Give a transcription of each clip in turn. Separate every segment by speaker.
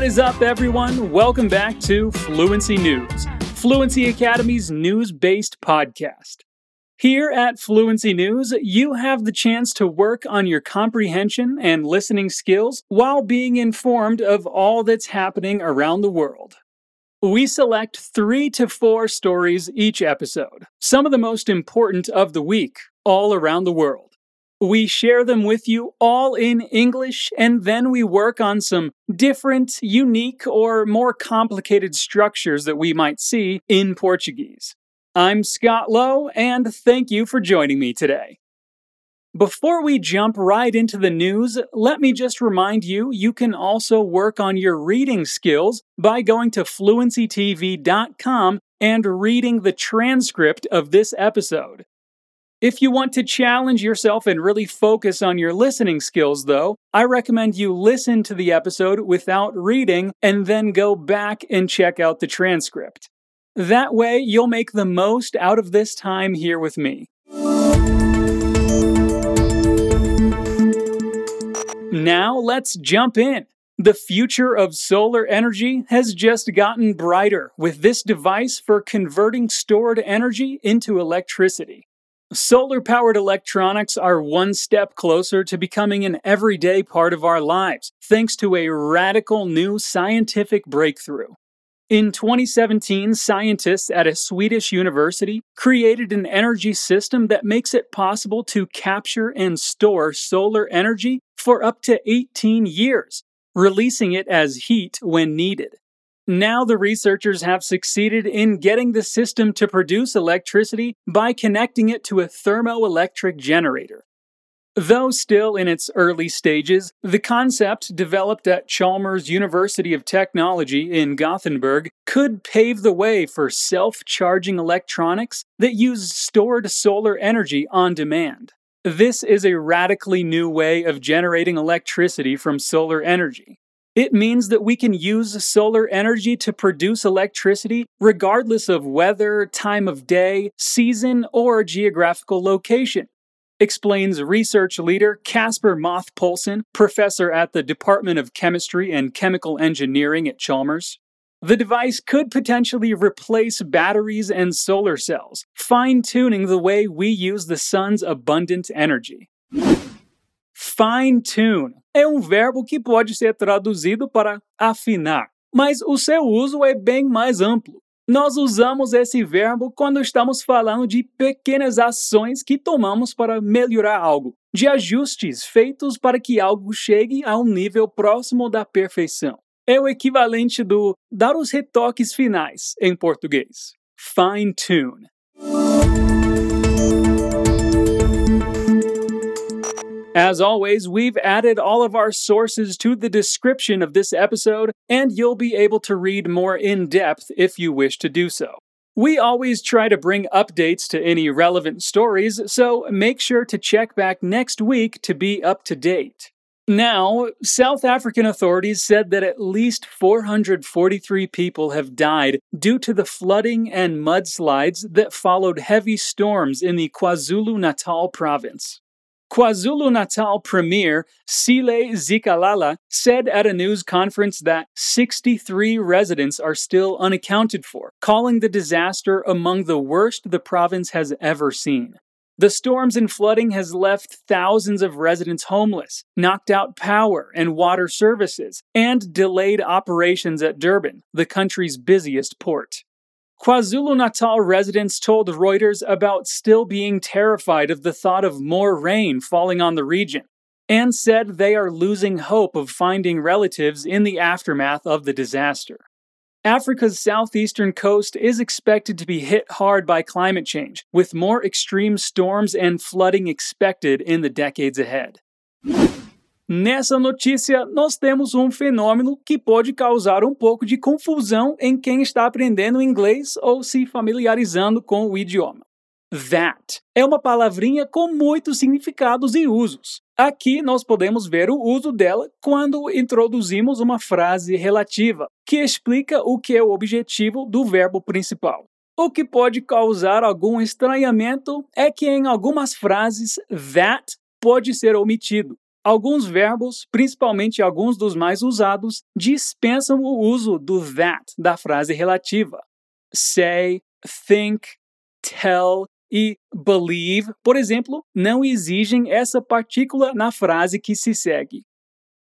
Speaker 1: What is up, everyone? Welcome back to Fluency News, Fluency Academy's news based podcast. Here at Fluency News, you have the chance to work on your comprehension and listening skills while being informed of all that's happening around the world. We select three to four stories each episode, some of the most important of the week, all around the world. We share them with you all in English, and then we work on some different, unique, or more complicated structures that we might see in Portuguese. I'm Scott Lowe, and thank you for joining me today. Before we jump right into the news, let me just remind you you can also work on your reading skills by going to fluencytv.com and reading the transcript of this episode. If you want to challenge yourself and really focus on your listening skills, though, I recommend you listen to the episode without reading and then go back and check out the transcript. That way, you'll make the most out of this time here with me. Now, let's jump in. The future of solar energy has just gotten brighter with this device for converting stored energy into electricity. Solar powered electronics are one step closer to becoming an everyday part of our lives, thanks to a radical new scientific breakthrough. In 2017, scientists at a Swedish university created an energy system that makes it possible to capture and store solar energy for up to 18 years, releasing it as heat when needed. Now, the researchers have succeeded in getting the system to produce electricity by connecting it to a thermoelectric generator. Though still in its early stages, the concept developed at Chalmers University of Technology in Gothenburg could pave the way for self charging electronics that use stored solar energy on demand. This is a radically new way of generating electricity from solar energy. It means that we can use solar energy to produce electricity regardless of weather, time of day, season, or geographical location explains research leader Kasper Moth Poulsen, professor at the Department of Chemistry and Chemical Engineering at Chalmers. The device could potentially replace batteries and solar cells, fine tuning the way we use the sun's abundant energy. Fine tune é um verbo que pode ser traduzido para afinar, mas o seu uso é bem mais amplo. Nós usamos esse verbo quando estamos falando de pequenas ações que tomamos para melhorar algo, de ajustes feitos para que algo chegue a um nível próximo da perfeição. É o equivalente do dar os retoques finais em português. Fine tune. As always, we've added all of our sources to the description of this episode, and you'll be able to read more in depth if you wish to do so. We always try to bring updates to any relevant stories, so make sure to check back next week to be up to date. Now, South African authorities said that at least 443 people have died due to the flooding and mudslides that followed heavy storms in the KwaZulu Natal province. KwaZulu Natal Premier Sihle Zikalala said at a news conference that 63 residents are still unaccounted for, calling the disaster among the worst the province has ever seen. The storms and flooding has left thousands of residents homeless, knocked out power and water services, and delayed operations at Durban, the country's busiest port. KwaZulu Natal residents told Reuters about still being terrified of the thought of more rain falling on the region, and said they are losing hope of finding relatives in the aftermath of the disaster. Africa's southeastern coast is expected to be hit hard by climate change, with more extreme storms and flooding expected in the decades ahead. Nessa notícia, nós temos um fenômeno que pode causar um pouco de confusão em quem está aprendendo inglês ou se familiarizando com o idioma. That é uma palavrinha com muitos significados e usos. Aqui nós podemos ver o uso dela quando introduzimos uma frase relativa, que explica o que é o objetivo do verbo principal. O que pode causar algum estranhamento é que em algumas frases that pode ser omitido, Alguns verbos, principalmente alguns dos mais usados, dispensam o uso do that da frase relativa. Say, think, tell e believe, por exemplo, não exigem essa partícula na frase que se segue.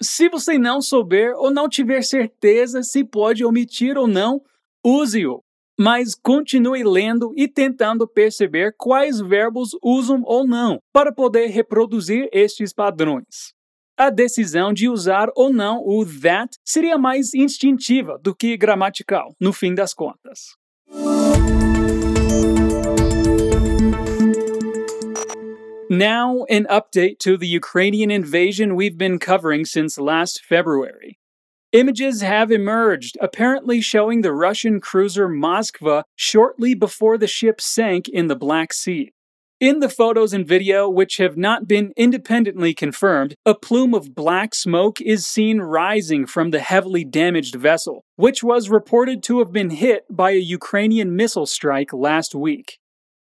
Speaker 1: Se você não souber ou não tiver certeza se pode omitir ou não, use-o, mas continue lendo e tentando perceber quais verbos usam ou não para poder reproduzir estes padrões. A decisão de usar ou não o that seria mais instintiva do que gramatical, no fim das contas. Now, an update to the Ukrainian invasion we've been covering since last February. Images have emerged, apparently showing the Russian cruiser Moskva shortly before the ship sank in the Black Sea. In the photos and video, which have not been independently confirmed, a plume of black smoke is seen rising from the heavily damaged vessel, which was reported to have been hit by a Ukrainian missile strike last week.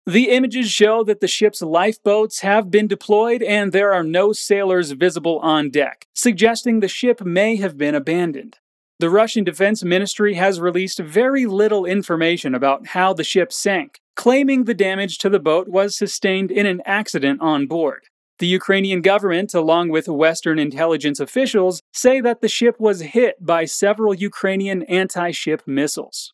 Speaker 1: The images show that the ship's lifeboats have been deployed and there are no sailors visible on deck, suggesting the ship may have been abandoned. The Russian Defense Ministry has released very little information about how the ship sank, claiming the damage to the boat was sustained in an accident on board. The Ukrainian government, along with Western intelligence officials, say that the ship was hit by several Ukrainian anti ship missiles.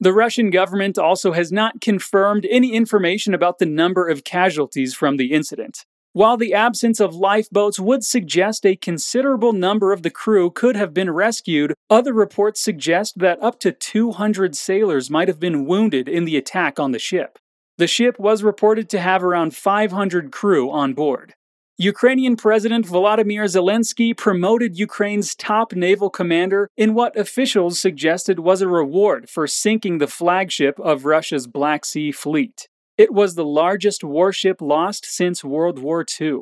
Speaker 1: The Russian government also has not confirmed any information about the number of casualties from the incident. While the absence of lifeboats would suggest a considerable number of the crew could have been rescued, other reports suggest that up to 200 sailors might have been wounded in the attack on the ship. The ship was reported to have around 500 crew on board. Ukrainian President Volodymyr Zelensky promoted Ukraine's top naval commander in what officials suggested was a reward for sinking the flagship of Russia's Black Sea Fleet. It was the largest warship lost since World War II.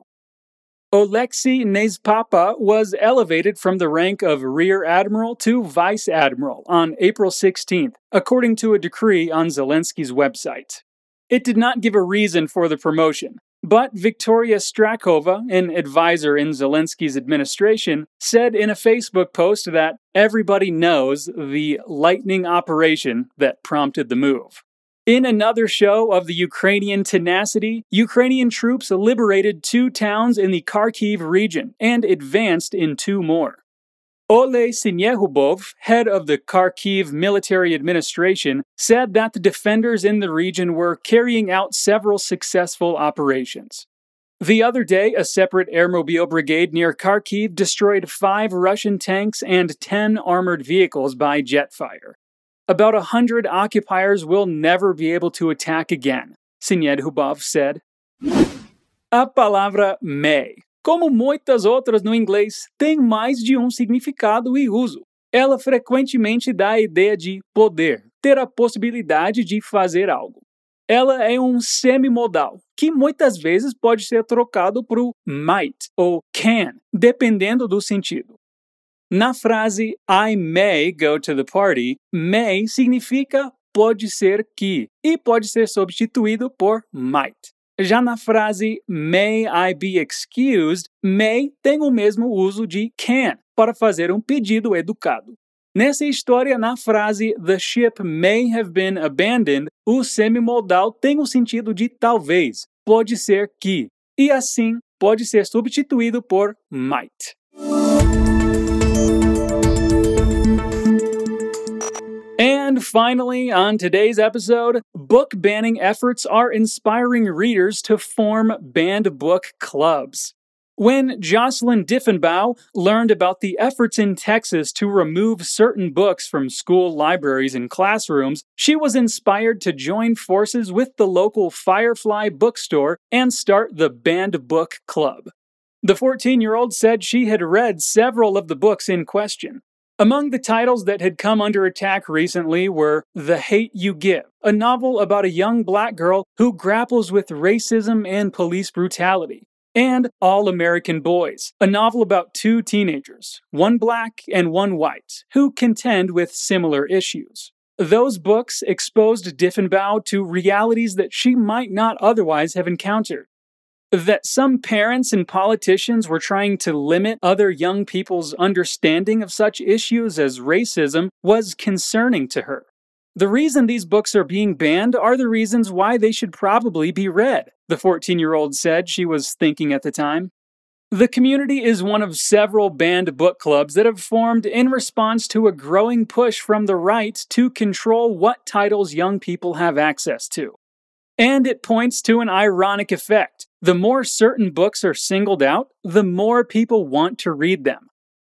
Speaker 1: Oleksiy Neizhpapa was elevated from the rank of Rear Admiral to Vice Admiral on April 16th, according to a decree on Zelensky's website. It did not give a reason for the promotion, but Victoria Strakova, an advisor in Zelensky's administration, said in a Facebook post that everybody knows the lightning operation that prompted the move. In another show of the Ukrainian tenacity, Ukrainian troops liberated two towns in the Kharkiv region and advanced in two more. Oleh Synehubov, head of the Kharkiv military administration, said that the defenders in the region were carrying out several successful operations. The other day, a separate airmobile brigade near Kharkiv destroyed five Russian tanks and 10 armored vehicles by jet fire. About a hundred occupiers will never be able to attack again, Synehubov said. A palavra may Como muitas outras no inglês, tem mais de um significado e uso. Ela frequentemente dá a ideia de poder, ter a possibilidade de fazer algo. Ela é um semimodal, que muitas vezes pode ser trocado por might ou can, dependendo do sentido. Na frase I may go to the party, may significa pode ser que e pode ser substituído por might. Já na frase May I be excused, may tem o mesmo uso de can para fazer um pedido educado. Nessa história, na frase The ship may have been abandoned, o semimodal tem o sentido de talvez, pode ser que, e assim pode ser substituído por might. Finally, on today's episode, book banning efforts are inspiring readers to form banned book clubs. When Jocelyn Diffenbaugh learned about the efforts in Texas to remove certain books from school libraries and classrooms, she was inspired to join forces with the local Firefly bookstore and start the Banned Book Club. The 14 year old said she had read several of the books in question, among the titles that had come under attack recently were The Hate You Give, a novel about a young black girl who grapples with racism and police brutality, and All American Boys, a novel about two teenagers, one black and one white, who contend with similar issues. Those books exposed Diffenbaugh to realities that she might not otherwise have encountered. That some parents and politicians were trying to limit other young people's understanding of such issues as racism was concerning to her. The reason these books are being banned are the reasons why they should probably be read, the 14 year old said she was thinking at the time. The community is one of several banned book clubs that have formed in response to a growing push from the right to control what titles young people have access to. And it points to an ironic effect. The more certain books are singled out, the more people want to read them.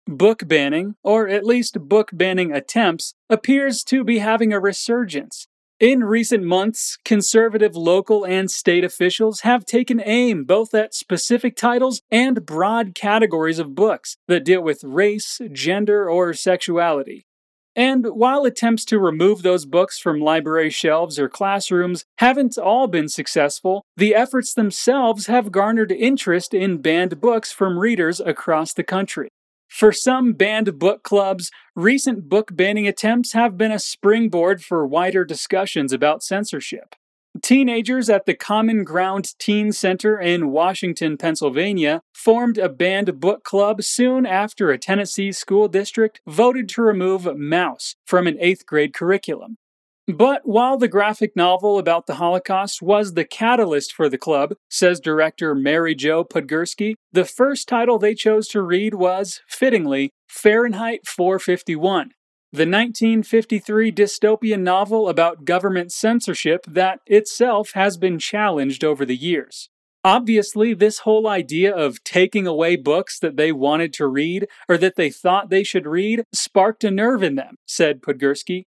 Speaker 1: Book banning, or at least book banning attempts, appears to be having a resurgence, in recent months, conservative local and state officials have taken aim both at specific titles and broad categories of books that deal with race, gender, or sexuality. And while attempts to remove those books from library shelves or classrooms haven't all been successful, the efforts themselves have garnered interest in banned books from readers across the country. For some banned book clubs, recent book banning attempts have been a springboard for wider discussions about censorship. Teenagers at the Common Ground Teen Center in Washington, Pennsylvania, formed a banned book club soon after a Tennessee school district voted to remove Maus from an eighth grade curriculum. But while the graphic novel about the Holocaust was the catalyst for the club, says director Mary Jo Podgorski, the first title they chose to read was, fittingly, Fahrenheit 451, the 1953 dystopian novel about government censorship that itself has been challenged over the years. Obviously, this whole idea of taking away books that they wanted to read or that they thought they should read sparked a nerve in them, said Podgorski.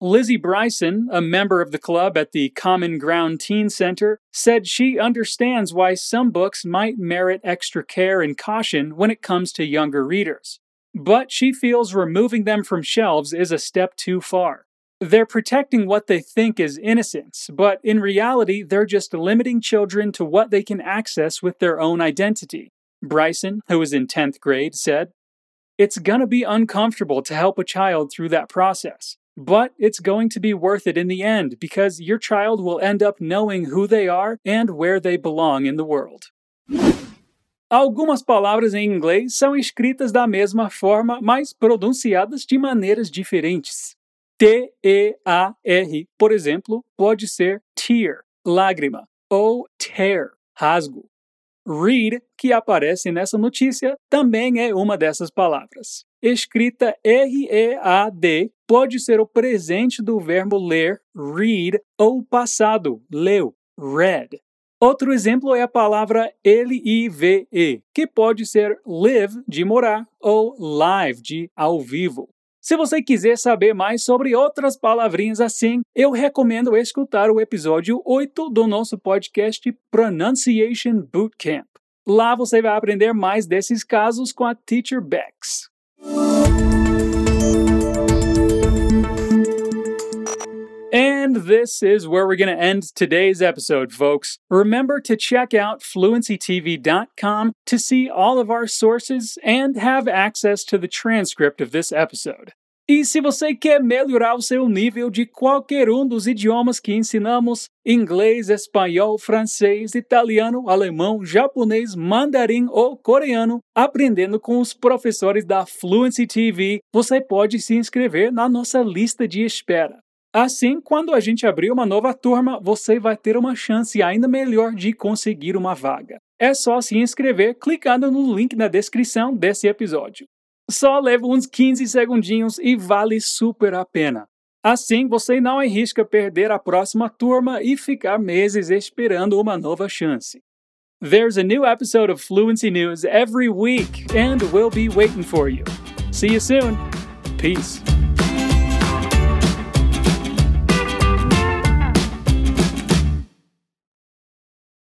Speaker 1: Lizzie Bryson, a member of the club at the Common Ground Teen Center, said she understands why some books might merit extra care and caution when it comes to younger readers. But she feels removing them from shelves is a step too far. They're protecting what they think is innocence, but in reality, they're just limiting children to what they can access with their own identity. Bryson, who is in 10th grade, said, It's gonna be uncomfortable to help a child through that process. But it's going to be worth it in the end because your child will end up knowing who they are and where they belong in the world. Algumas palavras em inglês são escritas da mesma forma, mas pronunciadas de maneiras diferentes. T-E-A-R, por exemplo, pode ser tear, lágrima, ou tear, rasgo. Read, que aparece nessa notícia, também é uma dessas palavras. Escrita R-E-A-D, pode ser o presente do verbo ler, read, ou o passado, leu, read. Outro exemplo é a palavra L-I-V-E, que pode ser live, de morar, ou live, de ao vivo. Se você quiser saber mais sobre outras palavrinhas assim, eu recomendo escutar o episódio 8 do nosso podcast Pronunciation Bootcamp. Lá você vai aprender mais desses casos com a Teacher Bex. And this is where we're going to end today's episode, folks. Remember to check out fluencytv.com to see all of our sources and have access to the transcript of this episode. E se você quer melhorar o seu nível de qualquer um dos idiomas que ensinamos inglês, espanhol, francês, italiano, alemão, japonês, mandarim ou coreano aprendendo com os professores da Fluency TV, você pode se inscrever na nossa lista de espera. Assim, quando a gente abrir uma nova turma, você vai ter uma chance ainda melhor de conseguir uma vaga. É só se inscrever clicando no link na descrição desse episódio. Só leva uns 15 segundinhos e vale super a pena. Assim, você não arrisca perder a próxima turma e ficar meses esperando uma nova chance. There's a new episode of Fluency News every week, and we'll be waiting for you. See you soon. Peace.